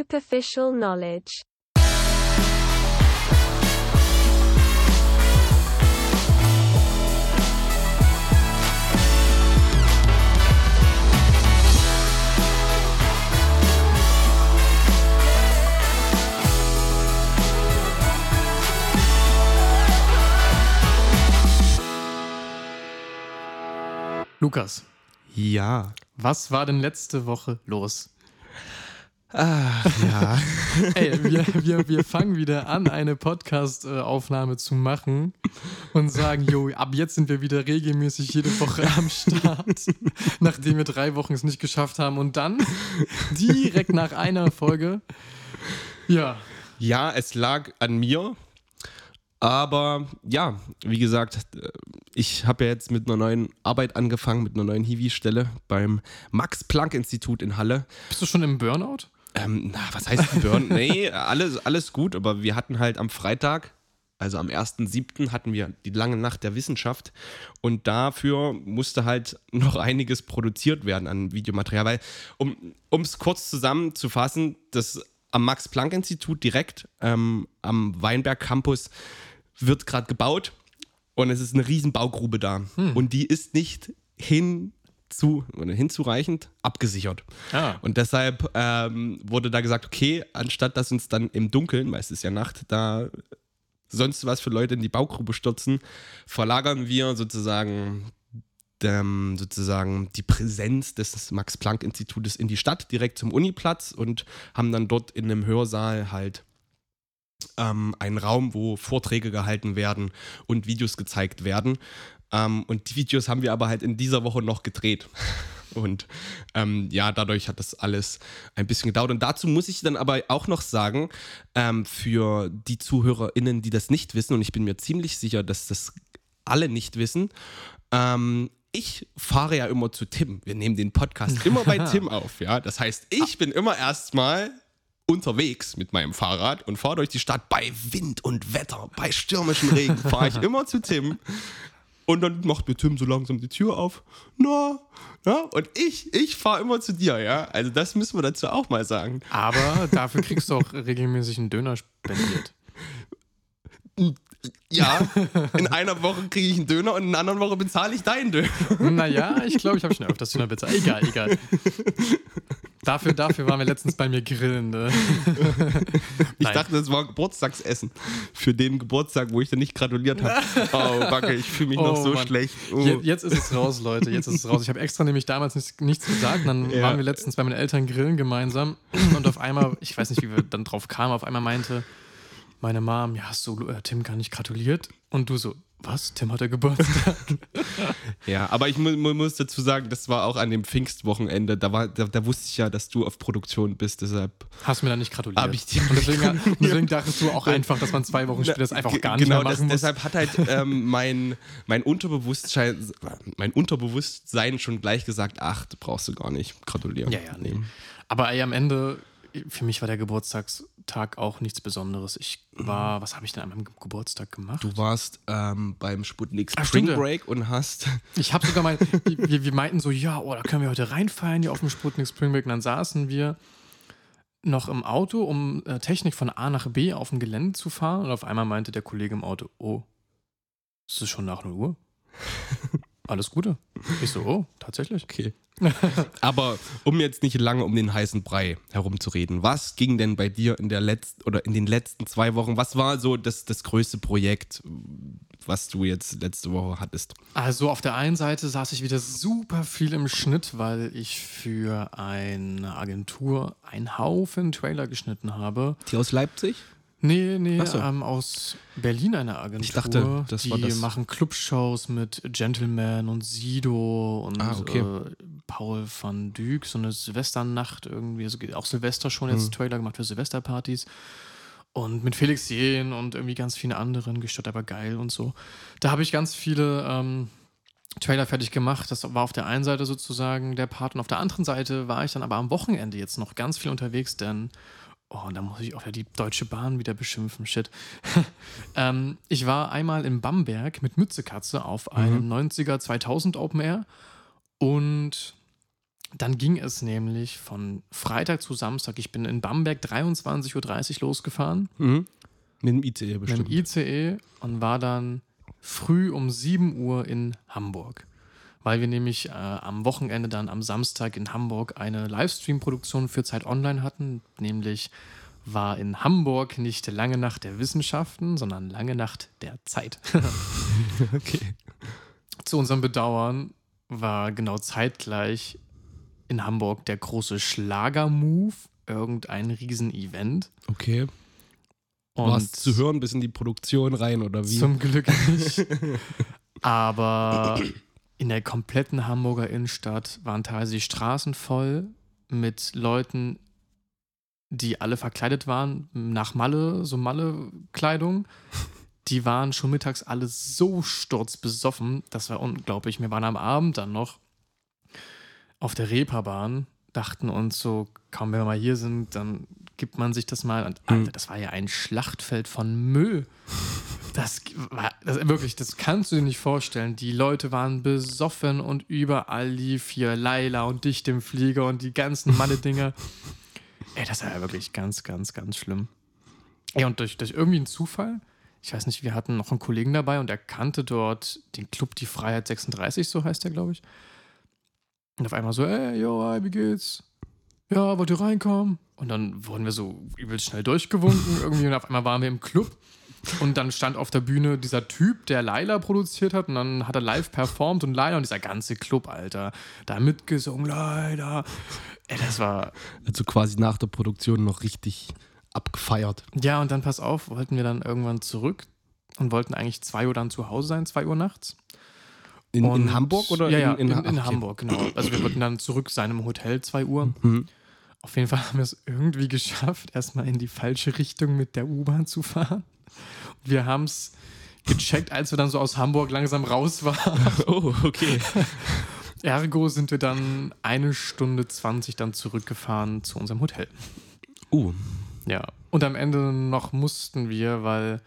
superficial knowledge. Lukas, Ja. was war denn letzte Woche los? Ah, ja. Ey, wir, wir, wir fangen wieder an, eine Podcast-Aufnahme zu machen und sagen, jo, ab jetzt sind wir wieder regelmäßig jede Woche am Start, nachdem wir drei Wochen es nicht geschafft haben und dann direkt nach einer Folge, ja, ja, es lag an mir. Aber ja, wie gesagt, ich habe ja jetzt mit einer neuen Arbeit angefangen, mit einer neuen Hiwi-Stelle beim Max-Planck-Institut in Halle. bist du schon im Burnout? Ähm, na, was heißt Burn? nee, alles, alles gut, aber wir hatten halt am Freitag, also am 1.7. hatten wir die lange Nacht der Wissenschaft und dafür musste halt noch einiges produziert werden an Videomaterial, weil, um es kurz zusammenzufassen, das am Max-Planck-Institut direkt ähm, am Weinberg Campus wird gerade gebaut und es ist eine riesen Baugrube da und die ist nicht hin zu, oder hinzureichend abgesichert. Ah. Und deshalb ähm, wurde da gesagt, okay, anstatt dass uns dann im Dunkeln, weil es ist ja Nacht, da sonst was für Leute in die Baugrube stürzen, verlagern wir sozusagen ähm, sozusagen die Präsenz des Max-Planck-Institutes in die Stadt, direkt zum Uniplatz und haben dann dort in einem Hörsaal halt ähm, einen Raum, wo Vorträge gehalten werden und Videos gezeigt werden. Ähm, und die Videos haben wir aber halt in dieser Woche noch gedreht. Und ähm, ja, dadurch hat das alles ein bisschen gedauert. Und dazu muss ich dann aber auch noch sagen, ähm, für die ZuhörerInnen, die das nicht wissen, und ich bin mir ziemlich sicher, dass das alle nicht wissen, ähm, ich fahre ja immer zu Tim. Wir nehmen den Podcast immer bei Tim auf, ja. Das heißt, ich bin immer erstmal unterwegs mit meinem Fahrrad und fahre durch die Stadt bei Wind und Wetter, bei stürmischem Regen, fahre ich immer zu Tim. Und dann macht mir Tim so langsam die Tür auf. Na, na, und ich, ich fahre immer zu dir, ja. Also das müssen wir dazu auch mal sagen. Aber dafür kriegst du auch regelmäßig einen Döner spendiert. Ja, in einer Woche kriege ich einen Döner und in einer anderen Woche bezahle ich deinen Döner. Naja, ich glaube, ich habe schon öfters Döner bezahlt. Egal, egal. Dafür, dafür waren wir letztens bei mir grillen. Ne? Ich Nein. dachte, das war Geburtstagsessen für den Geburtstag, wo ich dir nicht gratuliert habe. Oh, Backe, ich fühle mich noch Oh, so Mann. schlecht. Oh. Je- Jetzt ist es raus, Leute. Jetzt ist es raus. Ich habe extra nämlich damals nichts, nichts gesagt. Und dann Ja. waren wir letztens bei meinen Eltern grillen gemeinsam. Und auf einmal, ich weiß nicht, wie wir dann drauf kamen, auf einmal meinte meine Mom, ja, hast du äh, Tim gar nicht gratuliert? Und du so, was? Tim hatte Geburtstag. Ja, aber ich mu mu muss dazu sagen, das war auch an dem Pfingstwochenende. Da, war, da, da wusste ich ja, dass du auf Produktion bist, deshalb. Hast mir dann nicht gratuliert. Hab ich dir und deswegen, gratuliert. deswegen dachtest du auch einfach, dass man zwei Wochen später das einfach gar nicht genau, mehr das, machen muss. deshalb hat halt ähm, mein, mein, Unterbewusstsein, mein Unterbewusstsein schon gleich gesagt, ach, du brauchst du gar nicht gratulieren. Ja, ja, nee. Aber ey, am Ende, für mich war der Geburtstagstag auch nichts Besonderes. Ich war, was habe ich denn an meinem Ge- Geburtstag gemacht? Du warst ähm, beim Sputnik Spring. Break und hast Ich habe sogar mal, wir, wir meinten so, ja, oh, da können wir heute reinfeiern hier auf dem Sputnik Spring Break. Und dann saßen wir noch im Auto, um äh, Technik von A nach B auf dem Gelände zu fahren. Und auf einmal meinte der Kollege im Auto, oh, ist es schon nach 0 Uhr? Alles Gute. Ich so, oh, tatsächlich. Okay. Aber um jetzt nicht lange um den heißen Brei herumzureden, was ging denn bei dir in der letzten oder in den letzten zwei Wochen? Was war so das, das größte Projekt, was du jetzt letzte Woche hattest? Also auf der einen Seite saß ich wieder super viel im Schnitt, weil ich für eine Agentur einen Haufen Trailer geschnitten habe. Die aus Leipzig? Nee, nee, so. ähm, aus Berlin eine Agentur. Ich dachte, das die war das- machen Clubshows mit Gentleman und Sido und Ah, okay. äh, Paul van Dyk, so eine Silvesternacht irgendwie, also auch Silvester schon jetzt Mhm. Trailer gemacht für Silvesterpartys. Und mit Felix Jähn und irgendwie ganz vielen anderen, gestört aber geil und so. Da habe ich ganz viele ähm, Trailer fertig gemacht. Das war auf der einen Seite sozusagen der Part und auf der anderen Seite war ich dann aber am Wochenende jetzt noch ganz viel unterwegs, denn Oh, und da muss ich auch ja die Deutsche Bahn wieder beschimpfen. Shit. ähm, ich war einmal in Bamberg mit Mützekatze auf einem 90er 2000 Open Air und Dann ging es nämlich von Freitag zu Samstag. Ich bin in Bamberg 23.30 Uhr losgefahren Mhm. Mit dem ICE mit bestimmt. dem ICE und war dann früh um 7 Uhr in Hamburg. Weil wir nämlich äh, am Wochenende dann am Samstag in Hamburg eine Livestream-Produktion für Zeit Online hatten. Nämlich war in Hamburg nicht Lange Nacht der Wissenschaften, sondern Lange Nacht der Zeit. okay. Zu unserem Bedauern war genau zeitgleich in Hamburg der große Schlager-Move, irgendein Riesen-Event. Okay. Und zu hören bis in die Produktion rein oder wie? Zum Glück nicht. Aber in der kompletten Hamburger Innenstadt waren teilweise die Straßen voll mit Leuten, die alle verkleidet waren, nach Malle, so Malle-Kleidung. Die waren schon mittags alle so sturzbesoffen, das war unglaublich. Wir waren am Abend dann noch auf der Reeperbahn, dachten uns so, kaum wenn wir mal hier sind, dann gibt man sich das mal. Und Alter, das war ja ein Schlachtfeld von Müll. Das war das, wirklich, das kannst du dir nicht vorstellen. Die Leute waren besoffen und überall lief hier Laila und Dicht im Flieger und die ganzen Malle-Dinger. Ey, das war ja wirklich ganz, ganz, ganz schlimm. Ey, und durch, durch irgendwie einen Zufall, ich weiß nicht, wir hatten noch einen Kollegen dabei und er kannte dort den Club Die Freiheit 36, so heißt der, glaube ich. Und auf einmal so, ey, yo, hi, wie geht's? Ja, wollt ihr reinkommen? Und dann wurden wir so übelst schnell durchgewunken irgendwie und auf einmal waren wir im Club. Und dann stand auf der Bühne dieser Typ, der Laila produziert hat und dann hat er live performt und Laila und dieser ganze Club, Alter, da mitgesungen, Laila. Ey, das war, Also quasi nach der Produktion noch richtig abgefeiert. ja, und dann pass auf, wollten wir dann irgendwann zurück und wollten eigentlich 2 Uhr dann zu Hause sein, 2 Uhr nachts. In, in Hamburg oder ja, ja, in, in, in. Hamburg, genau. Also wir wollten dann zurück sein im Hotel, 2 Uhr. Mhm. Auf jeden Fall haben wir es irgendwie geschafft, erstmal in die falsche Richtung mit der U-Bahn zu fahren. Wir haben es gecheckt, als wir dann so aus Hamburg langsam raus waren. Oh, okay. Ergo sind wir dann eine Stunde 20 dann zurückgefahren zu unserem Hotel. Uh, Ja. Und am Ende noch mussten wir, weil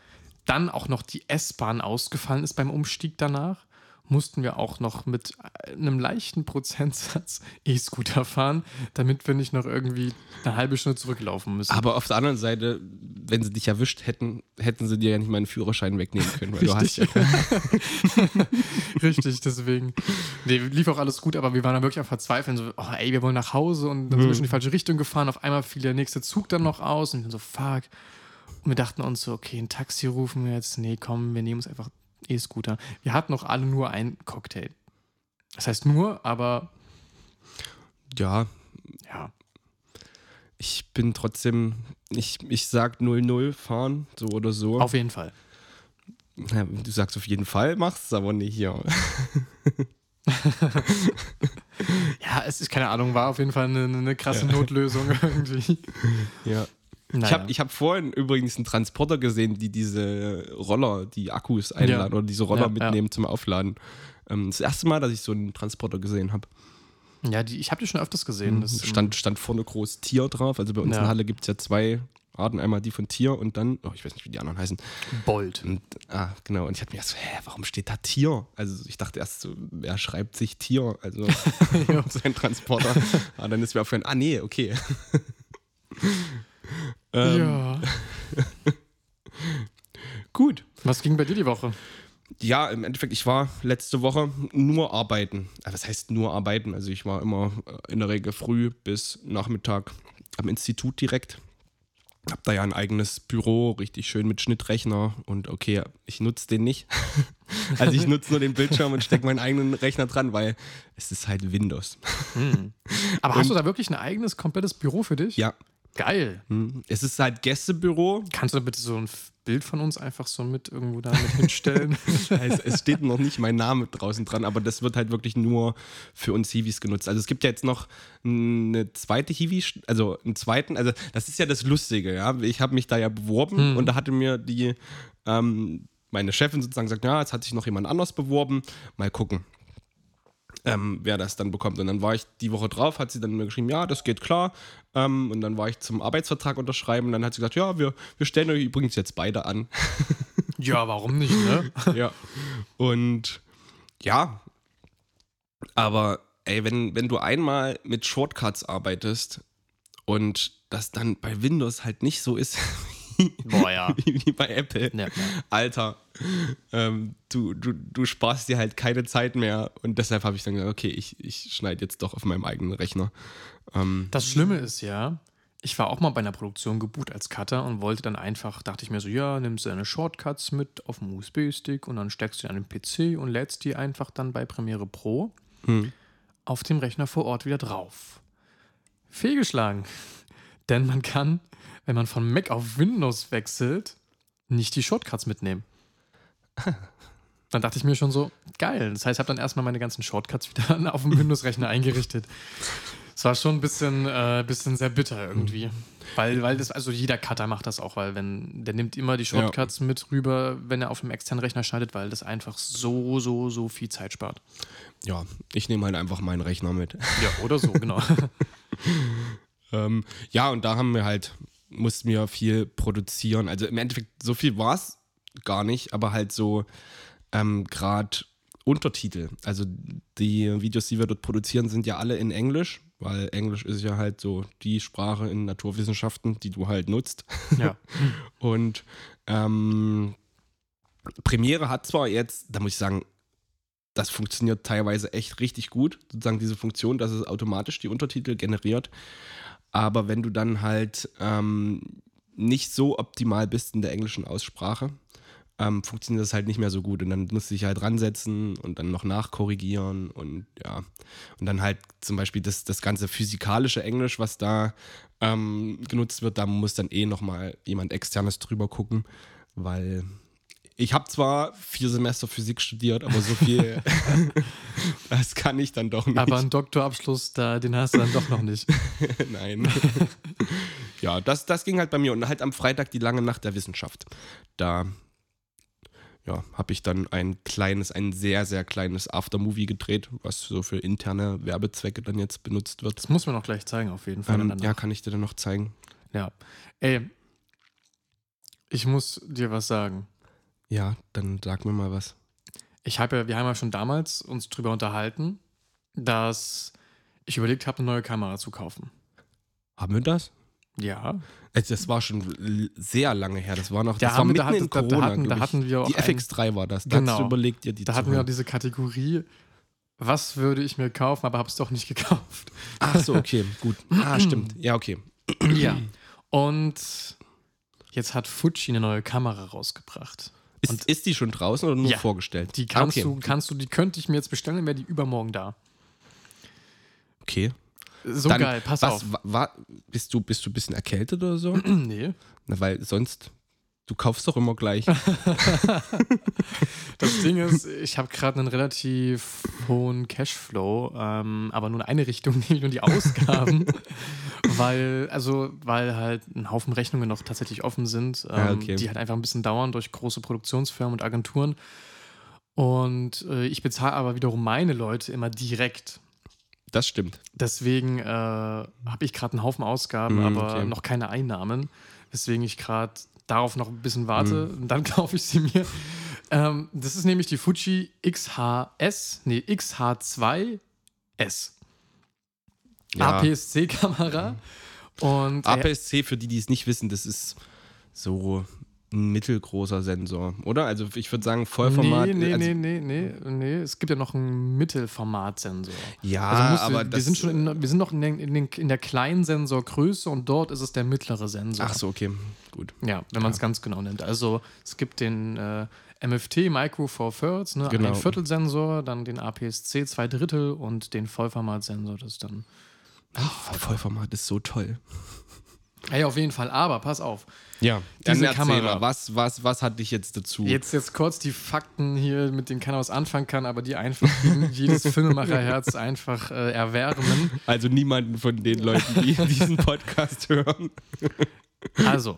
dann auch noch die S-Bahn ausgefallen ist beim Umstieg danach, mussten wir auch noch mit einem leichten Prozentsatz E-Scooter fahren, damit wir nicht noch irgendwie eine halbe Stunde zurücklaufen müssen. aber auf der anderen Seite, wenn sie dich erwischt hätten, hätten sie dir ja nicht mal einen Führerschein wegnehmen können, weil du hast ja Richtig, deswegen. Nee, lief auch alles gut, aber wir waren dann wirklich am Verzweifeln. So, oh, ey, wir wollen nach Hause und dann sind wir schon in die falsche Richtung gefahren. Auf einmal fiel der nächste Zug dann noch aus und dann so, fuck. Und wir dachten uns so, okay, ein Taxi rufen wir jetzt. Nee, komm, wir nehmen uns einfach E-Scooter. Wir hatten noch alle nur einen Cocktail. Das heißt nur, aber ja, ja. ich bin trotzdem, ich, ich sag 0-0 fahren, so oder so. Auf jeden Fall. Ja, du sagst auf jeden Fall, machst es aber nicht hier. Ja, es ist keine Ahnung, war auf jeden Fall eine, eine krasse Notlösung irgendwie. Ja. Naja. Ich habe ich hab vorhin übrigens einen Transporter gesehen, die diese Roller, die Akkus einladen Ja. oder diese Roller Ja, ja. mitnehmen zum Aufladen. Ähm, das erste Mal, dass ich so einen Transporter gesehen habe. ja, die, ich habe die schon öfters gesehen. Das, Stand, stand vorne groß Tier drauf. Also bei uns in Ja. der Halle gibt es ja zwei Arten. Einmal die von Tier und dann, oh, ich weiß nicht, wie die anderen heißen. Bolt. Und, ah, genau. Und ich hatte mir erst so, hä, warum steht da Tier? Also ich dachte erst so, wer schreibt sich Tier? Also seinen Transporter. Aber dann ist mir aufgefallen, ah nee, okay. ähm, ja. Gut. Was ging bei dir die Woche? Ja, im Endeffekt, ich war letzte Woche nur arbeiten. Also, Was heißt nur arbeiten? Also ich war immer äh, in der Regel früh bis Nachmittag am Institut direkt. Hab da ja ein eigenes Büro, richtig schön mit Schnittrechner und okay, ich nutze den nicht. also ich nutze nur den Bildschirm und stecke meinen eigenen Rechner dran, weil es ist halt Windows. Aber hast du da wirklich ein eigenes, komplettes Büro für dich? Ja, Geil. hm. es ist halt Gästebüro. Kannst du da bitte so ein Bild von uns einfach so mit irgendwo da mit hinstellen? es, es steht noch nicht mein Name draußen dran, aber das wird halt wirklich nur für uns Hiwis genutzt. Also es gibt ja jetzt noch eine zweite Hiwi, also einen zweiten, also das ist ja das Lustige, ja. Ich habe mich da ja beworben und da hatte mir die, ähm, meine Chefin sozusagen gesagt, ja, jetzt hat sich noch jemand anders beworben, mal gucken. Ähm, wer das dann bekommt. Und dann war ich die Woche drauf, hat sie dann mir geschrieben, ja, das geht klar. Ähm, und dann war ich zum Arbeitsvertrag unterschreiben und dann hat sie gesagt, ja, wir, wir stellen euch übrigens jetzt beide an. ja, warum nicht, ne? ja. Und ja, aber ey, wenn, wenn du einmal mit Shortcuts arbeitest und das dann bei Windows halt nicht so ist Boah, ja. wie bei Apple, Ja. Alter, ähm, du, du, du sparst dir halt keine Zeit mehr und deshalb habe ich dann gesagt, okay, ich, ich schneide jetzt doch auf meinem eigenen Rechner. Ähm, Das Schlimme ist ja, ich war auch mal bei einer Produktion gebucht als Cutter und wollte dann einfach, dachte ich mir so, ja, nimmst du deine Shortcuts mit auf dem USB-Stick und dann steckst du die an den PC und lädst die einfach dann bei Premiere Pro hm. auf dem Rechner vor Ort wieder drauf. Fehlgeschlagen. Denn man kann, wenn man von Mac auf Windows wechselt, nicht die Shortcuts mitnehmen. Dann dachte ich mir schon so, geil. Das heißt, ich habe dann erstmal meine ganzen Shortcuts wieder auf dem Windows-Rechner eingerichtet. Es war schon ein bisschen, äh, bisschen sehr bitter irgendwie. Weil, weil das, also jeder Cutter macht das auch, weil wenn, der nimmt immer die Shortcuts mit rüber, wenn er auf dem externen Rechner schneidet, weil das einfach so, so, so viel Zeit spart. Ja, ich nehme halt einfach meinen Rechner mit. Ja, oder so, genau. Ähm, ja, und da haben wir halt, mussten wir viel produzieren. Also im Endeffekt, so viel war es gar nicht, aber halt so ähm, gerade Untertitel. Also die Videos, die wir dort produzieren, sind ja alle in Englisch, weil Englisch ist ja halt so die Sprache in Naturwissenschaften, die du halt nutzt. ja. Und ähm, Premiere hat zwar jetzt, da muss ich sagen, das funktioniert teilweise echt richtig gut, sozusagen diese Funktion, dass es automatisch die Untertitel generiert. Aber wenn du dann halt ähm, nicht so optimal bist in der englischen Aussprache, ähm, funktioniert das halt nicht mehr so gut. Und dann musst du dich halt ransetzen und dann noch nachkorrigieren und ja. Und dann halt zum Beispiel das, das ganze physikalische Englisch, was da ähm, genutzt wird, da muss dann eh nochmal jemand externes drüber gucken, weil ich habe zwar vier Semester Physik studiert, aber so viel, das kann ich dann doch nicht. Aber einen Doktorabschluss, da, den hast du dann doch noch nicht. Nein. ja, das, das ging halt bei mir. Und halt am Freitag die lange Nacht der Wissenschaft. Da ja, habe ich dann ein kleines, ein sehr, sehr kleines Aftermovie gedreht, was so für interne Werbezwecke dann jetzt benutzt wird. Das muss man auch gleich zeigen, auf jeden Fall. Ähm, ja, kann ich dir dann noch zeigen. ja. Ey, ich muss dir was sagen. Ja, dann sag mir mal was. Ich habe ja, wir haben ja schon damals uns drüber unterhalten, dass ich überlegt habe, eine neue Kamera zu kaufen. Haben wir das? Ja. Das war schon sehr lange her. Das war noch Da das haben war wir- da mitten hatten- in da Corona. hatten- da glaub ich. hatten wir auch die ein- FX3 war das. Da Genau. hast du überlegt, dir die Da hatten wir auch diese Kategorie, was würde ich mir kaufen, aber habe es doch nicht gekauft. Ach so, okay, gut. Ah, stimmt. Ja, okay. ja. Und jetzt hat Fuji eine neue Kamera rausgebracht. Ist, Und- ist die schon draußen oder nur Ja, vorgestellt? Die kannst Ah, okay. du, kannst du, die könnte ich mir jetzt bestellen, dann wäre die übermorgen da. Okay. So Dann, geil, pass was, auf. Wa, wa, bist, du, bist du ein bisschen erkältet oder so? nee. Na, weil sonst, du kaufst doch immer gleich. Das Ding ist, ich habe gerade einen relativ hohen Cashflow, ähm, aber nur in eine Richtung, nämlich nur die Ausgaben, weil, also, weil halt ein Haufen Rechnungen noch tatsächlich offen sind, ähm, Ja, okay. die halt einfach ein bisschen dauern durch große Produktionsfirmen und Agenturen. Und äh, ich bezahle aber wiederum meine Leute immer direkt. Das stimmt. Deswegen äh, habe ich gerade einen Haufen Ausgaben, Mm, aber okay. noch keine Einnahmen. Weswegen ich gerade darauf noch ein bisschen warte Mm. und dann kaufe ich sie mir. Ähm, das ist nämlich die Fuji XHS, nee, XH2S. Ja. APS-C-Kamera. Und äh, APS-C, für die, die es nicht wissen, das ist so ein mittelgroßer Sensor, oder? Also ich würde sagen, Vollformat. Nee, nee, also, nee, nee, nee, nee. Es gibt ja noch einen Mittelformatsensor. Ja, Also aber wir, das, sind schon in, wir sind noch in, den, in, den, in der kleinen Sensorgröße und dort ist es der mittlere Sensor. Ach so, okay, gut. Ja, wenn man es ganz genau nennt. Also es gibt den äh, MFT Micro Four Thirds, ne, Genau. ein Viertelsensor, dann den APS-C zwei Drittel und den Vollformatsensor, das ist dann. Ach, Vollformat ist so toll. Ey, auf jeden Fall, aber pass auf. Ja, Diese dann erzähl Kamera. mal, was, was, was hat dich jetzt dazu? Jetzt, jetzt kurz die Fakten hier, mit denen keiner was anfangen kann, aber die einfach jedes Filmemacherherz einfach äh, erwärmen. Also niemanden von den Leuten, die diesen Podcast hören. Also,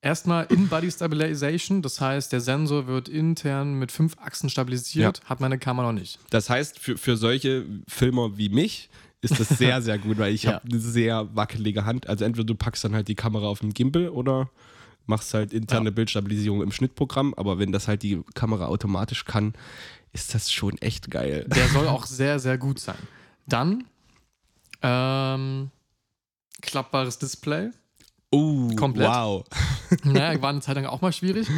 erstmal In-Body Stabilization, das heißt, der Sensor wird intern mit fünf Achsen stabilisiert, hat meine Kamera noch nicht. Das heißt, für, für solche Filmer wie mich ist das sehr, sehr gut, weil ich Ja. habe eine sehr wackelige Hand. Also entweder du packst dann halt die Kamera auf den Gimbal oder machst halt interne Bildstabilisierung im Schnittprogramm, aber wenn das halt die Kamera automatisch kann, ist das schon echt geil. Der soll auch sehr, sehr gut sein. Dann ähm, klappbares Display. Oh, Komplett. wow. Naja, war eine Zeit lang auch mal schwierig.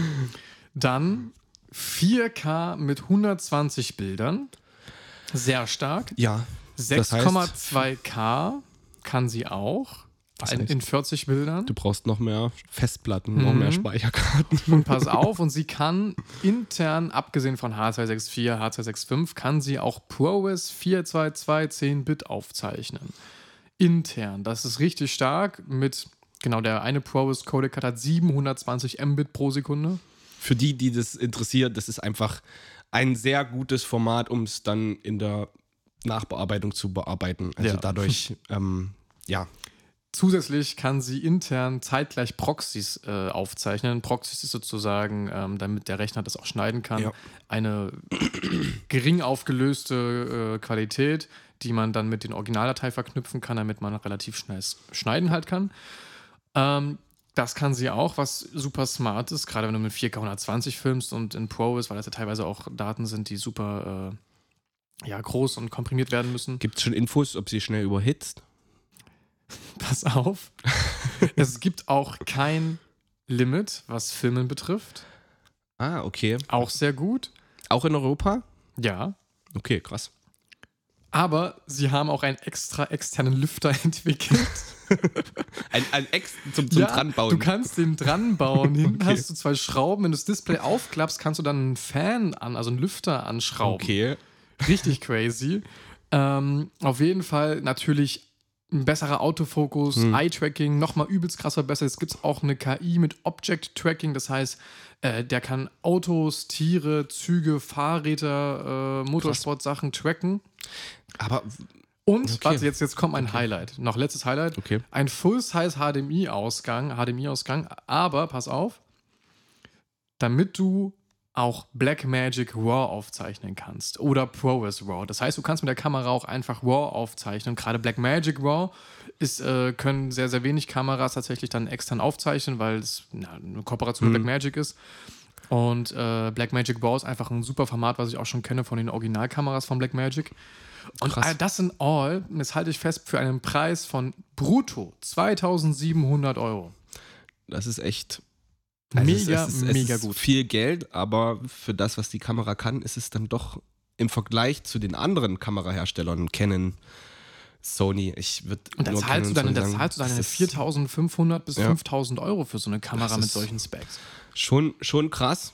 Dann 4K mit 120 Bildern. Sehr stark. Ja. Das heißt- 6,2K kann sie auch. Das In, heißt- in 40 Bildern. Du brauchst noch mehr Festplatten, noch Mhm. mehr Speicherkarten. Und pass auf, und sie kann intern, abgesehen von H264, H265, kann sie auch ProRes 422 10-Bit aufzeichnen. Intern. Das ist richtig stark. Mit, genau, der eine ProRes Codec hat 720 Mbit pro Sekunde. Für die, die das interessiert, das ist einfach ein sehr gutes Format, um es dann in der Nachbearbeitung zu bearbeiten. Also Ja. dadurch, ähm, ja, Zusätzlich kann sie intern zeitgleich Proxys äh, aufzeichnen. Proxys ist sozusagen, ähm, damit der Rechner das auch schneiden kann, Ja. eine gering aufgelöste äh, Qualität, die man dann mit den Originaldatei verknüpfen kann, damit man relativ schnell schneiden halt kann. Ähm, das kann sie auch, was super smart ist, gerade wenn du mit 4K 120 filmst und in Pro ist, weil das ja teilweise auch Daten sind, die super äh, ja, groß und komprimiert werden müssen. gibt es schon Infos, ob sie schnell überhitzt? Pass auf. es gibt auch kein Limit, was Filmen betrifft. Ah, okay. Auch sehr gut. Auch in Europa? Ja. Okay, krass. Aber sie haben auch einen extra externen Lüfter entwickelt. Ein, ein Ex zum, zum Dranbauen. Du kannst den dranbauen. Hinten Okay. hast du zwei Schrauben. Wenn du das Display aufklappst, kannst du dann einen Fan an, also einen Lüfter anschrauben. okay. Richtig crazy. Ähm, auf jeden Fall natürlich ein besserer Autofokus, Hm. Eye-Tracking, nochmal übelst krass verbessert. Es gibt auch eine KI mit Object-Tracking, das heißt, äh, der kann Autos, Tiere, Züge, Fahrräder, äh, Motorsportsachen tracken. Aber, Und, Okay. warte, jetzt, jetzt kommt ein Highlight. Noch letztes Highlight. okay. Ein Full-Size HDMI-Ausgang, HDMI-Ausgang, aber pass auf, damit du auch Blackmagic RAW aufzeichnen kannst oder ProRes RAW. Das heißt, du kannst mit der Kamera auch einfach RAW aufzeichnen. Gerade Blackmagic RAW ist, äh, können sehr, sehr wenig Kameras tatsächlich dann extern aufzeichnen, weil es na, eine Kooperation mit Blackmagic ist. Und äh, Blackmagic RAW ist einfach ein super Format, was ich auch schon kenne von den Originalkameras von Blackmagic. Und Krass. all das in all, das halte ich fest, für einen Preis von brutto 2700 Euro. Das ist echt. Mega, es ist, mega es ist gut. Viel Geld, aber für das, was die Kamera kann, ist es dann doch im Vergleich zu den anderen Kameraherstellern, Canon, Sony, ich würde Und da zahlst du dann, da zahlst du dann 4500 bis Ja. 5000 Euro für so eine Kamera mit solchen Specs. Schon, schon krass.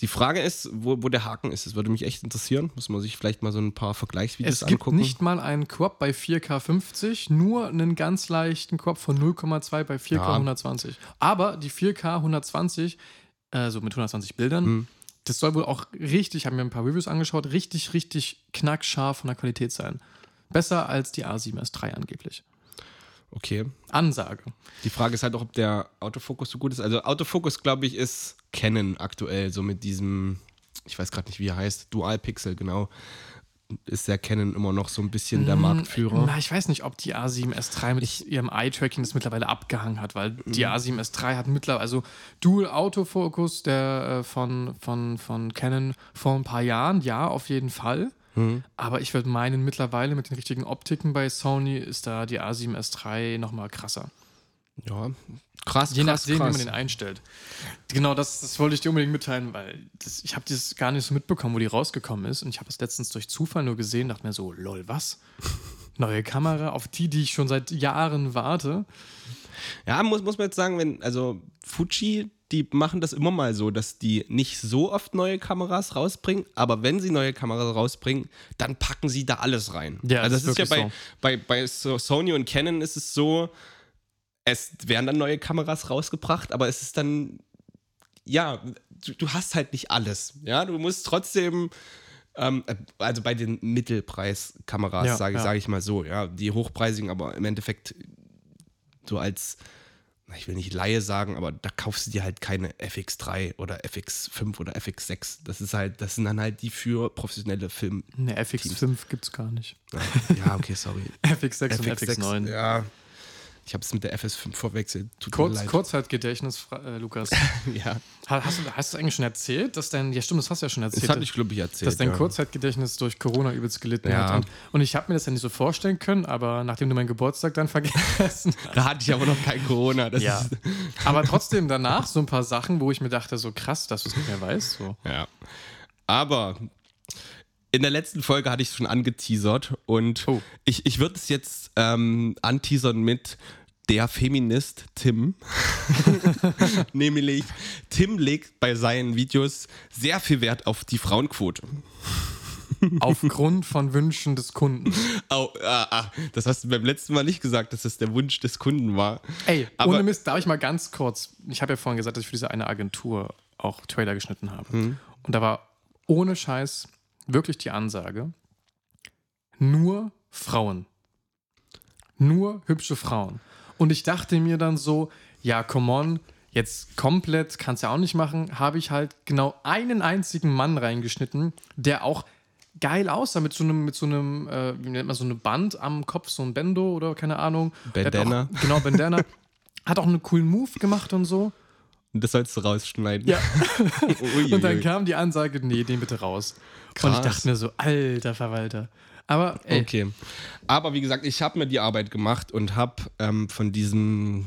Die Frage ist, wo, wo der Haken ist. Das würde mich echt interessieren. Muss man sich vielleicht mal so ein paar Vergleichsvideos Es gibt angucken. nicht mal einen Crop bei 4K 50, nur einen ganz leichten Crop von 0,2 bei 4K Ja. 120. Aber die 4K 120, also mit 120 Bildern, Hm. das soll wohl auch richtig, ich habe mir ein paar Reviews angeschaut, richtig, richtig knackscharf von der Qualität sein. Besser als die A7S3 angeblich. Okay. Ansage. Die Frage ist halt auch, ob der Autofokus so gut ist. Also Autofokus, glaube ich, ist Canon aktuell, so mit diesem, ich weiß gerade nicht, wie er heißt, Dual Pixel, genau. Ist der Canon immer noch so ein bisschen der Marktführer. Mm, Na, ich weiß nicht, ob die A7S3 mit ihrem Eye-Tracking das mittlerweile abgehangen hat, weil Mhm. die A7S3 hat mittlerweile, also Dual Autofocus der äh, von, von, von Canon vor ein paar Jahren, ja, auf jeden Fall. Mhm. Aber ich würde meinen, mittlerweile mit den richtigen Optiken bei Sony ist da die A7S3 nochmal krasser. Ja, krass, Je krass, nachdem, wie krass. man den einstellt. Genau, das, das wollte ich dir unbedingt mitteilen, weil das, ich habe das gar nicht so mitbekommen, wo die rausgekommen ist. Und ich habe es letztens durch Zufall nur gesehen, dachte mir so, lol, was? Neue Kamera, auf die, die ich schon seit Jahren warte. Ja, muss, muss man jetzt sagen, wenn, also Fuji, die machen das immer mal so, dass die nicht so oft neue Kameras rausbringen, aber wenn sie neue Kameras rausbringen, dann packen sie da alles rein. Ja, also das ist ist ja bei, wirklich bei, bei so Sony und Canon ist es so, es werden dann neue Kameras rausgebracht, aber es ist dann, ja, du, du hast halt nicht alles. Ja, du musst trotzdem. Ähm, also bei den Mittelpreiskameras, Ja, sage ja. sag ich mal so, ja, die hochpreisigen, aber im Endeffekt so als, ich will nicht Laie sagen, aber da kaufst du dir halt keine FX3 oder FX5 oder FX6. Das ist halt, das sind dann halt die für professionelle Film. Ne, FX5 gibt es gar nicht. Ja, okay, sorry. FX6 und FX9. Ja. Ich habe es mit der FS5 verwechselt. Tut Kurz. Kurzzeitgedächtnis, äh, Lukas. Ja, Ha- Hast du, hast du eigentlich schon erzählt, dass dein, ja stimmt, das hast du ja schon das erzählt, hatte ich, glaube ich, erzählt. dass dein ja. Kurzzeitgedächtnis durch Corona übelst gelitten Ja. hat. Und, und ich habe mir das ja nicht so vorstellen können, aber nachdem du meinen Geburtstag dann vergessen Da hatte ich aber noch kein Corona. Das Ja. Ist, Aber trotzdem danach so ein paar Sachen, wo ich mir dachte, so krass, dass du es nicht mehr weißt. So. ja. Aber in der letzten Folge hatte ich es schon angeteasert und Oh. ich, ich würde es jetzt ähm, anteasern mit der Feminist Tim. Nämlich, Tim legt bei seinen Videos sehr viel Wert auf die Frauenquote. Aufgrund von Wünschen des Kunden. Au, ah, ah, das hast du beim letzten Mal nicht gesagt, dass das der Wunsch des Kunden war. Ey, Aber- ohne Mist, darf ich mal ganz kurz, ich habe ja vorhin gesagt, dass ich für diese eine Agentur auch Trailer geschnitten habe. Hm. Und da war ohne Scheiß wirklich die Ansage, nur Frauen. Nur hübsche Frauen. Und ich dachte mir dann so, ja, come on, jetzt komplett, kannst ja auch nicht machen, habe ich halt genau einen einzigen Mann reingeschnitten, der auch geil aussah mit so einem, mit so einem, äh, wie nennt man so eine Band am Kopf, so ein Bendo oder keine Ahnung. Bandana. Auch, genau, Bandana. hat auch einen coolen Move gemacht und so. Das sollst du rausschneiden. Ja. Und dann kam die Ansage, nee, den bitte raus. Und ich Krass. dachte mir so, alter Verwalter. Aber ey, Okay. Aber wie gesagt, ich habe mir die Arbeit gemacht und habe ähm, von diesem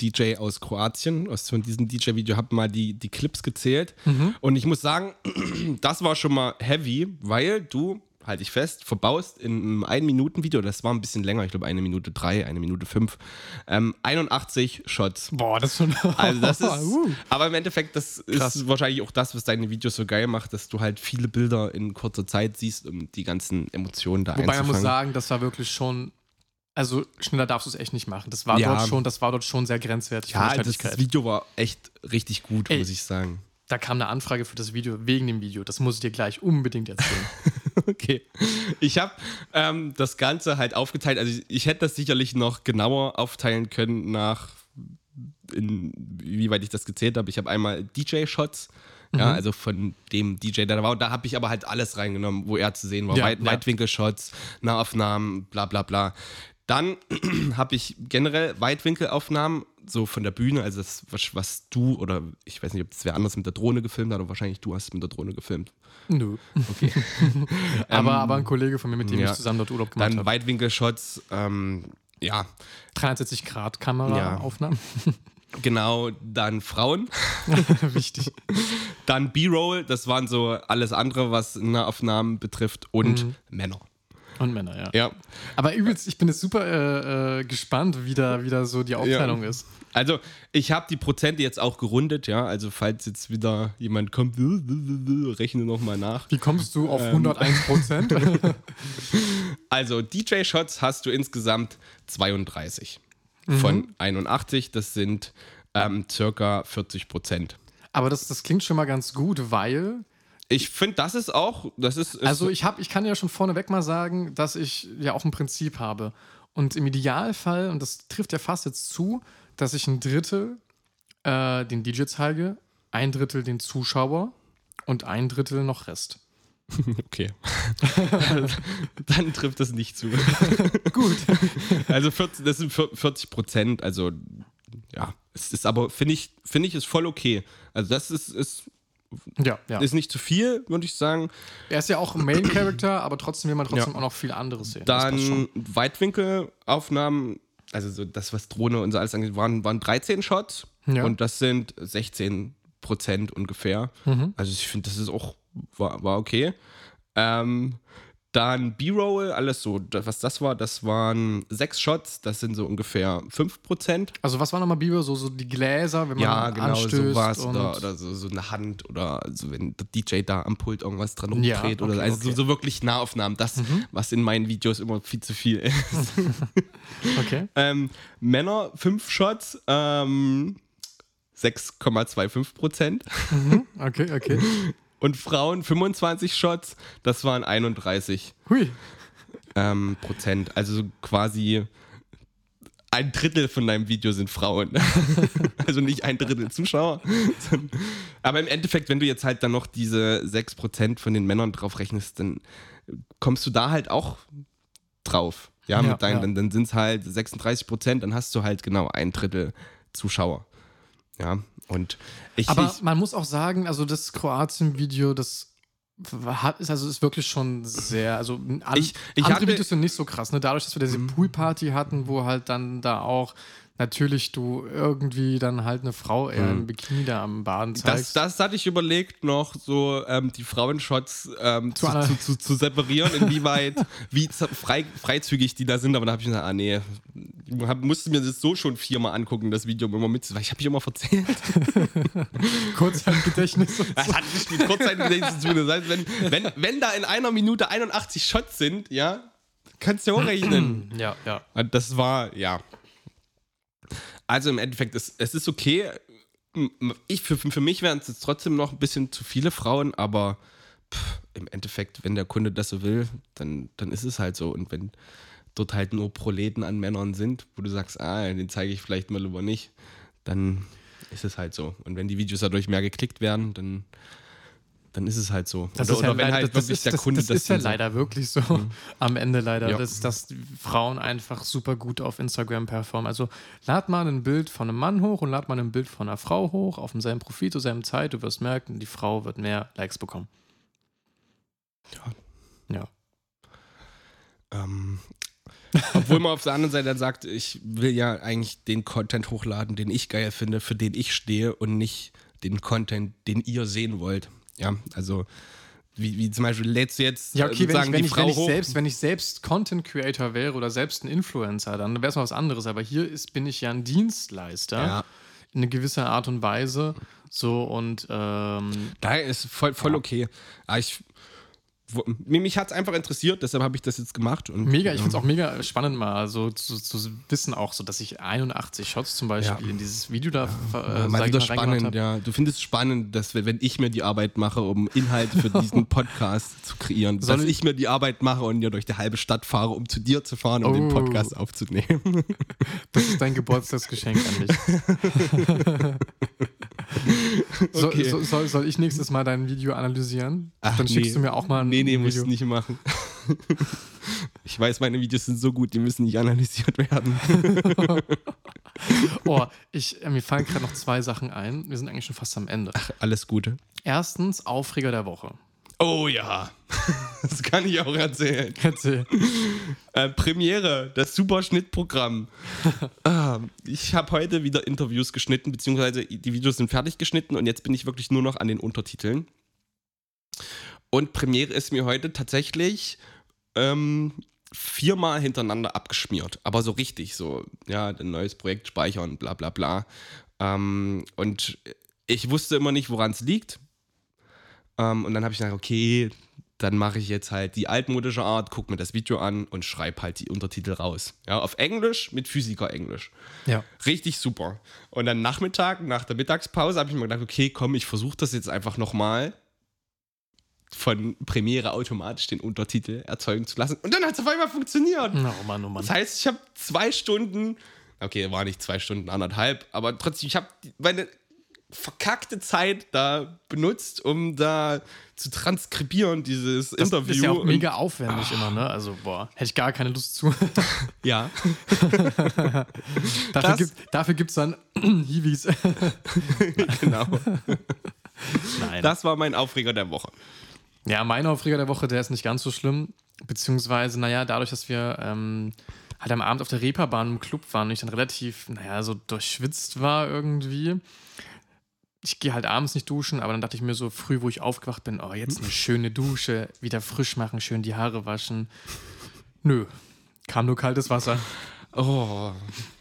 DJ aus Kroatien, aus von diesem DJ-Video, habe mal die, die Clips gezählt. Und ich muss sagen, das war schon mal heavy, weil du, halte ich fest, verbaust in einem 1-Minuten-Video, das war ein bisschen länger, ich glaube eine Minute drei, eine Minute fünf, ähm, 81 Shots. boah, das ist schon. Also das ist, Uh. aber im Endeffekt, das Krass. ist wahrscheinlich auch das, was deine Videos so geil macht, dass du halt viele Bilder in kurzer Zeit siehst, um die ganzen Emotionen da Wobei man muss sagen, das war wirklich schon. Also schneller darfst du es echt nicht machen. Das war Ja. dort schon, das war dort schon sehr grenzwertig ja, der das, das. Video war echt richtig gut, Ey. muss ich sagen. Da kam eine Anfrage für das Video wegen dem Video. Das muss ich dir gleich unbedingt erzählen. Okay. Ich habe ähm, das Ganze halt aufgeteilt. Also ich, ich hätte das sicherlich noch genauer aufteilen können nach in, wie weit ich das gezählt habe. Ich habe einmal DJ-Shots. Ja, also von dem DJ, der da war. Und da habe ich aber halt alles reingenommen, wo er zu sehen war. Ja, Weit, ja. Weitwinkel-Shots, Nahaufnahmen, bla bla bla. Dann habe ich generell Weitwinkelaufnahmen, so von der Bühne, also das, was, was du oder ich weiß nicht, ob das wer anders mit der Drohne gefilmt hat, aber wahrscheinlich du hast es mit der Drohne gefilmt. Nö. Okay. aber, aber ein Kollege von mir, mit dem Ähm, ja. ich zusammen dort Urlaub gemacht Dann habe. Weitwinkelshots, ähm, ja, 63 Grad Kameraaufnahmen. genau, dann Frauen, Wichtig. dann B-Roll, das waren so alles andere, was Nahaufnahmen betrifft und Mhm. Männer. Und Männer, ja. Ja, Aber übelst, ich bin jetzt super äh, äh, gespannt, wie da, wie da so die Aufteilung ist. also ich habe die Prozente jetzt auch gerundet, ja, also falls jetzt wieder jemand kommt, rechne nochmal nach. Wie kommst du Ähm. auf 101 Prozent? Also DJ-Shots hast du insgesamt 32 Mhm. von 81, das sind ähm, circa 40 Prozent. Aber das, das klingt schon mal ganz gut, weil Ich finde, das ist auch, das ist, ist Also ich, hab, ich kann ja schon vorneweg mal sagen, dass ich ja auch ein Prinzip habe. Und im Idealfall, und das trifft ja fast jetzt zu, dass ich ein Drittel äh, den DJ zeige, ein Drittel den Zuschauer und ein Drittel noch Rest. Okay. Dann trifft das nicht zu. Gut. Also 40, das sind 40 Prozent. Also ja, es ist aber, finde ich, finde ich, ist voll okay. Also das ist, ist, Ja, ja. ist nicht zu viel, würde ich sagen. Er ist ja auch ein Main Character, aber trotzdem will man trotzdem auch noch viel anderes sehen. Dann. Weitwinkelaufnahmen, also so das, was Drohne und so alles angeht, waren, waren 13 Shots. Ja. Und das sind 16 Prozent ungefähr. Mhm. Also ich finde, das ist auch, war, war okay. Ähm, dann B-Roll, alles so, was das war, das waren sechs Shots, das sind so ungefähr 5 Prozent. Also was war nochmal Biber? So, so die Gläser, wenn man Ja, genau, anstößt sowas oder, oder so, so eine Hand oder so, wenn der DJ da am Pult irgendwas dran Ja, rumdreht oder okay, also okay. Mhm. So, so wirklich Nahaufnahmen, das, was in meinen Videos immer viel zu viel ist. Okay. ähm, Männer 5 Shots, ähm, 6,25 Prozent. Okay, okay. Und Frauen 25 Shots, das waren 31 Hui. ähm, Prozent. Also so quasi ein Drittel von deinem Video sind Frauen. also nicht ein Drittel Zuschauer. sondern- Aber im Endeffekt, wenn du jetzt halt dann noch diese 6% von den Männern drauf rechnest, dann kommst du da halt auch drauf. Ja, Ja, mit deinen, ja. dann, dann sind es halt 36 Prozent, dann hast du halt genau ein Drittel Zuschauer. Ja, und ich. Aber ich, man muss auch sagen, also das Kroatien-Video, das hat, ist also ist wirklich schon sehr, also an, Ich- ich andere hatte- Videos sind nicht so krass, ne? Dadurch, dass wir diese Mhm. Poolparty hatten, wo halt dann da auch natürlich du irgendwie dann halt eine Frau eher im Bikini da am Baden Mhm. das, zeigst. das hatte ich überlegt, noch so ähm, die Frauenshots ähm, zu, Zu zu, zu, separieren, inwieweit, wie frei, freizügig die da sind. Aber da habe ich gesagt, ah nee, ich hab, musste mir das so schon viermal angucken, das Video, um immer mit, weil ich habe mich immer verzählt. Kurzzeitgedächtnis. Das hat nicht mit Kurzzeitgedächtnis zu tun. Das heißt, wenn, wenn, wenn da in einer Minute 81 Shots sind, ja, kannst du hochrechnen. Ja, ja. Und Das war, ja. Also im Endeffekt, es, es ist okay. Ich, für, für mich wären es jetzt trotzdem noch ein bisschen zu viele Frauen, aber pff, im Endeffekt, wenn der Kunde das so will, dann, dann ist es halt so. Und wenn dort halt nur Proleten an Männern sind, wo du sagst, ah, den zeige ich vielleicht mal lieber nicht, dann ist es halt so. Und wenn die Videos dadurch mehr geklickt werden, dann, dann ist es halt so. Das oder ist ja oder wenn leider, halt das, wirklich ist, der das, Kunde das ist ja dann so- leider wirklich so am Ende leider, Ja. dass, dass Frauen einfach super gut auf Instagram performen. Also lad mal ein Bild von einem Mann hoch und lad mal ein Bild von einer Frau hoch auf demselben Profil zur selben Zeit. Du wirst merken, die Frau wird mehr Likes bekommen. Ja. Ähm, obwohl man auf der anderen Seite dann sagt, ich will ja eigentlich den Content hochladen, den ich geil finde, für den ich stehe und nicht den Content, den ihr sehen wollt. Ja, also wie, wie zum Beispiel lädst du jetzt Ja, äh, okay, wenn ich, sozusagen wenn, die ich, Frau wenn, ich hoch. selbst, wenn ich selbst Content Creator wäre oder selbst ein Influencer, dann wäre es mal was anderes. Aber hier ist, bin ich ja ein Dienstleister Ja. in eine gewisse Art und Weise. So und ähm, Daher ist voll, voll okay. Aber ich, wo, mich hat es einfach interessiert, deshalb habe ich das jetzt gemacht. Und, Mega, ich ja. finde es auch mega spannend, mal so zu, zu wissen, auch so, dass ich 81 Shots zum Beispiel Ja. in dieses Video da Ja, äh, mal wieder spannend, ja. Du findest es spannend, dass wir, wenn ich mir die Arbeit mache, um Inhalt für diesen Podcast zu kreieren, Soll dass ich- mir die Arbeit mache und ja durch die halbe Stadt fahre, um zu dir zu fahren, um den Oh. Podcast aufzunehmen. Das ist dein Geburtstagsgeschenk an mich. Okay. so, soll, soll ich nächstes Mal dein Video analysieren? Ach, Dann schickst nee. du mir auch mal ein nee, nee, Video. musst du nicht machen. ich weiß, meine Videos sind so gut, die müssen nicht analysiert werden. Oh, ich, äh, mir fallen gerade noch zwei Sachen ein. Wir sind eigentlich schon fast am Ende. Alles Gute. Erstens, Aufreger der Woche. Oh ja, das kann ich auch erzählen. Erzähl. Äh, Premiere, das Superschnittprogramm. ah, ich habe heute wieder Interviews geschnitten, beziehungsweise die Videos sind fertig geschnitten und jetzt bin ich wirklich nur noch an den Untertiteln. Und Premiere ist mir heute tatsächlich ähm, viermal hintereinander abgeschmiert. Aber so richtig, so, ja, ein neues Projekt speichern, bla bla bla. Ähm, und ich wusste immer nicht, woran es liegt. Ähm, und dann habe ich gedacht, okay, dann mache ich jetzt halt die altmodische Art, guck mir das Video an und schreibe halt die Untertitel raus. Ja, auf Englisch mit Physiker-Englisch. Ja. Richtig super. Und dann Nachmittag, nach der Mittagspause, habe ich mir gedacht, okay, komm, ich versuche das jetzt einfach nochmal von Premiere automatisch den Untertitel erzeugen zu lassen. Und dann hat es auf einmal funktioniert. Oh Mann, oh Mann. Das heißt, ich habe zwei Stunden, okay, war nicht zwei Stunden, anderthalb, aber trotzdem, ich habe meine verkackte Zeit da benutzt, um da zu transkribieren, dieses Das Interview. ist ja auch mega aufwendig immer, ne? Also, boah, hätte ich gar keine Lust zu. ja. dafür Das- gibt dafür gibt's dann Hiwis. genau. Nein. Das war mein Aufreger der Woche. Ja, mein Aufreger der Woche, der ist nicht ganz so schlimm. Beziehungsweise, naja, dadurch, dass wir ähm, halt am Abend auf der Reeperbahn im Club waren und ich dann relativ, naja, so durchschwitzt war irgendwie. Ich gehe halt abends nicht duschen, aber dann dachte ich mir so früh, wo ich aufgewacht bin, oh, jetzt eine schöne Dusche, wieder frisch machen, schön die Haare waschen. Nö, kam nur kaltes Wasser. Oh.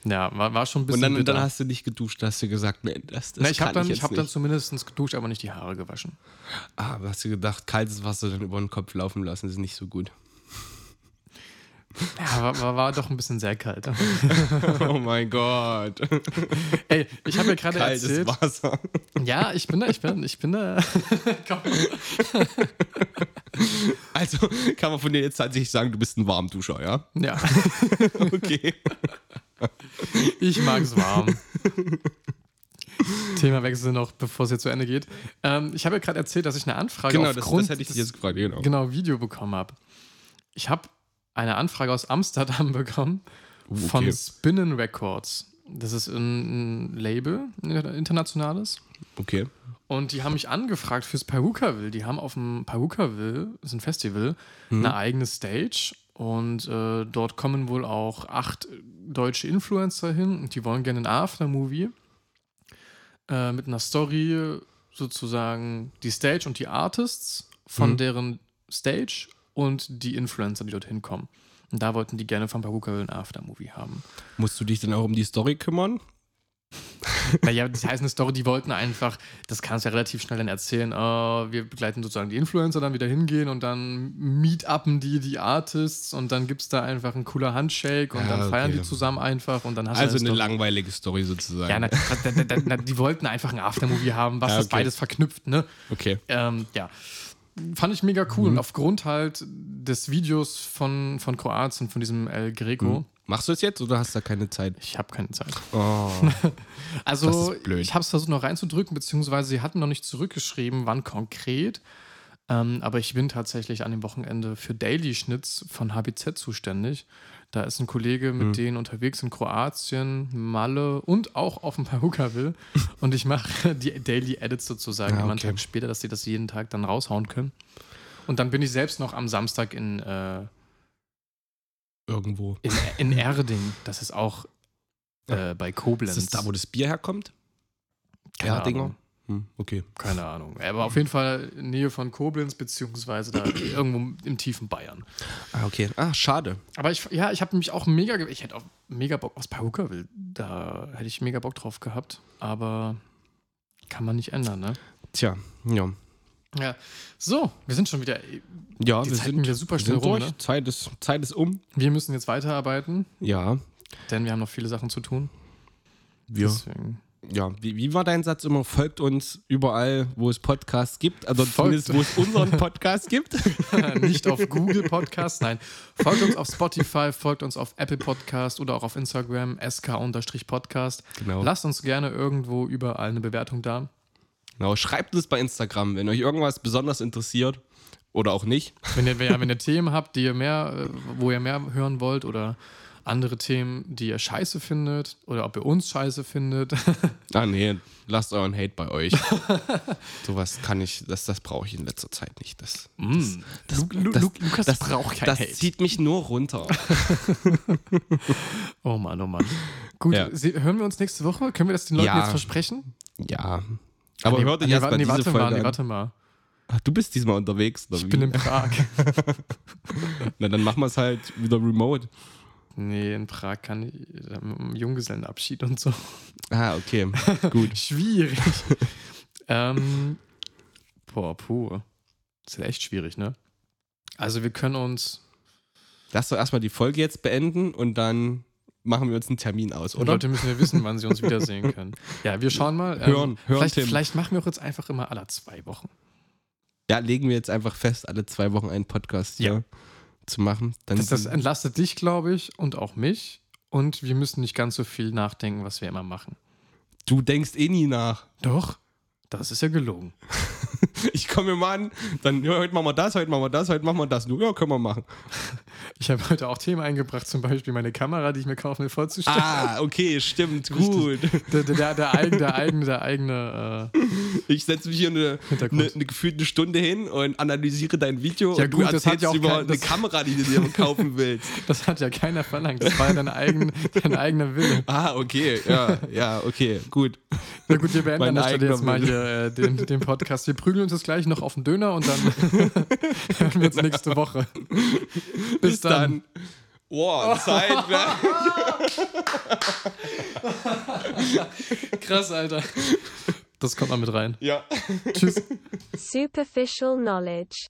Ja, war, war schon ein bisschen Und dann, bitter. dann hast du nicht geduscht, hast du gesagt, nee, das, das Na, ich habe dann, ich ich hab dann zumindest geduscht, aber nicht die Haare gewaschen. Ah, aber hast du gedacht, kaltes Wasser dann über den Kopf laufen lassen, ist nicht so gut. Ja, war, war, war doch ein bisschen sehr kalt. oh mein Gott. Ey, ich habe ja gerade erzählt. Wasser. Ja, ich bin da, ich bin, ich bin da. Komm. Also kann man von dir jetzt tatsächlich sagen, du bist ein Warmduscher, ja? Ja, Okay. ich mag es warm. Themawechsel noch, bevor es jetzt zu Ende geht. Ähm, ich habe ja gerade erzählt, dass ich eine Anfrage genau, das, aufgrund das hätte ich dich jetzt gefragt, genau. genau Video bekommen habe. Ich habe eine Anfrage aus Amsterdam bekommen Uh, von okay. Spinnen Records. Das ist ein, ein Label, ein internationales. Okay. Und die haben mich angefragt fürs Perukaville. Die haben auf dem Perukaville, das ist ein Festival, Mhm. eine eigene Stage. Und äh, dort kommen wohl auch acht deutsche Influencer hin und die wollen gerne ein Aftermovie äh, mit einer Story sozusagen die Stage und die Artists von Mhm. deren Stage und die Influencer, die dort hinkommen. Und da wollten die gerne von Perukaville ein Aftermovie haben. Musst du dich dann auch um die Story kümmern? Naja, das heißt eine Story, die wollten einfach, das kannst du ja relativ schnell dann erzählen, oh, wir begleiten sozusagen die Influencer, dann wieder hingehen und dann meetuppen die die Artists und dann gibt es da einfach ein cooler Handshake und Ja, dann feiern okay. die zusammen einfach und dann hast du Also eine Story. langweilige Story sozusagen. Ja, na, na, na, die wollten einfach ein Aftermovie haben, was Ja, das okay. beides verknüpft, ne? Okay. Ähm, ja. Fand ich mega cool. Mhm. Und aufgrund halt des Videos von, von Kroatien, von diesem El Greco, Mhm. Machst du es jetzt oder hast du da keine Zeit? ich habe keine Zeit. Oh. Also, Das ist blöd. ich habe es versucht noch reinzudrücken, beziehungsweise sie hatten noch nicht zurückgeschrieben, wann konkret. Ähm, aber ich bin tatsächlich an dem Wochenende für Daily Schnitz von HBZ zuständig. Da ist ein Kollege mit Mhm. denen unterwegs in Kroatien, Malle und auch auf dem Perukaville. und ich mache die Daily Edits sozusagen Ah, immer einen. Tag später, dass sie das jeden Tag dann raushauen können. Und dann bin ich selbst noch am Samstag in, äh, Irgendwo. in, in Erding. Das ist auch äh, bei Koblenz. Ist das da, wo das Bier herkommt? Keine Erdinger? Ahnung. Hm, okay. Keine Ahnung. Aber auf jeden Fall in Nähe von Koblenz, beziehungsweise da irgendwo im tiefen Bayern. Ah, okay. Ah, schade. Aber ich, ja, ich habe mich auch mega, ich hätte auch mega Bock aus Perukaville. Da hätte ich mega Bock drauf gehabt. Aber kann man nicht ändern, ne? Tja, ja. Ja. So, wir sind schon wieder. Ja, Die wir Zeit sind, wieder super schnell rum, ne? Zeit, ist, Zeit ist um. Wir müssen jetzt weiterarbeiten, Ja. denn wir haben noch viele Sachen zu tun. Wir, Deswegen. Ja. Wie, wie war dein Satz immer? Folgt uns überall, wo es Podcasts gibt. Also Folgt- zumindest, wo es unseren Podcast gibt. nicht auf Google Podcast, nein. Folgt uns auf Spotify, folgt uns auf Apple Podcast oder auch auf Instagram, sk-podcast. Genau. Lasst uns gerne irgendwo überall eine Bewertung da. genau. Schreibt es bei Instagram, wenn euch irgendwas besonders interessiert. Oder auch nicht. Wenn ihr, wenn ihr, wenn ihr Themen habt, die ihr mehr, äh, wo ihr mehr hören wollt oder andere Themen, die ihr scheiße findet oder ob ihr uns scheiße findet. Ah, nee, lasst euren Hate bei euch. Sowas kann ich, das, das brauche ich in letzter Zeit nicht. Das, Mm. das, Lu- das, Lu- Lukas das braucht kein Das Hate. zieht mich nur runter. Oh Mann, oh Mann. Gut, Ja. hören wir uns nächste Woche? Können wir das den Leuten Ja. jetzt versprechen? ja. Aber nee, hört euch nee, erst wa- mal nee, diese warte Folge mal, nee, warte mal. Ach, du bist diesmal unterwegs, Ich wie? bin in Prag. Na, dann machen wir es halt wieder remote. Nee, in Prag kann ich Junggesellenabschied und so. Ah, okay. Gut. Schwierig. ähm, boah, puh. Das ist ja echt schwierig, ne? Also wir können uns, Lass doch erstmal die Folge jetzt beenden und dann machen wir uns einen Termin aus, und oder? Leute müssen ja wissen, wann sie uns wiedersehen können. Ja, wir schauen mal. Ähm, Hören, hören, vielleicht, Tim. vielleicht machen wir auch jetzt einfach immer alle zwei Wochen. Ja, legen wir jetzt einfach fest, alle zwei Wochen einen Podcast hier Ja. Zu machen. Dann Das, das entlastet dich, glaube ich, und auch mich. Und wir müssen nicht ganz so viel nachdenken, was wir immer machen. du denkst eh nie nach. Doch, das ist ja gelogen. Ich komme mir mal an, dann ja, heute machen wir das, heute machen wir das, heute machen wir das. Du, ja, können wir machen. Ich habe heute auch Themen eingebracht, zum Beispiel meine Kamera, die ich mir kaufen will, vorzustellen. Ah, okay, stimmt, gut. Der, der, der, eigene, der eigene, der eigene äh, Ich setze mich hier eine, eine, eine gefühlte Stunde hin und analysiere dein Video Ja, und gut, du erzählst ja auch über kein- eine Kamera, die du dir kaufen willst. Das hat ja keiner verlangt. Das war ja dein, eigen, dein eigener Wille. Ah, okay, ja, ja, okay, gut. Na gut, wir beenden an der Stelle jetzt mal hier äh, den, den Podcast. Wir prügeln uns jetzt gleich noch auf den Döner und dann hören wir uns nächste Woche. Bis, dann. Oh, Zeit. Krass, Alter. Das kommt mal mit rein. ja. Tschüss. Superficial knowledge.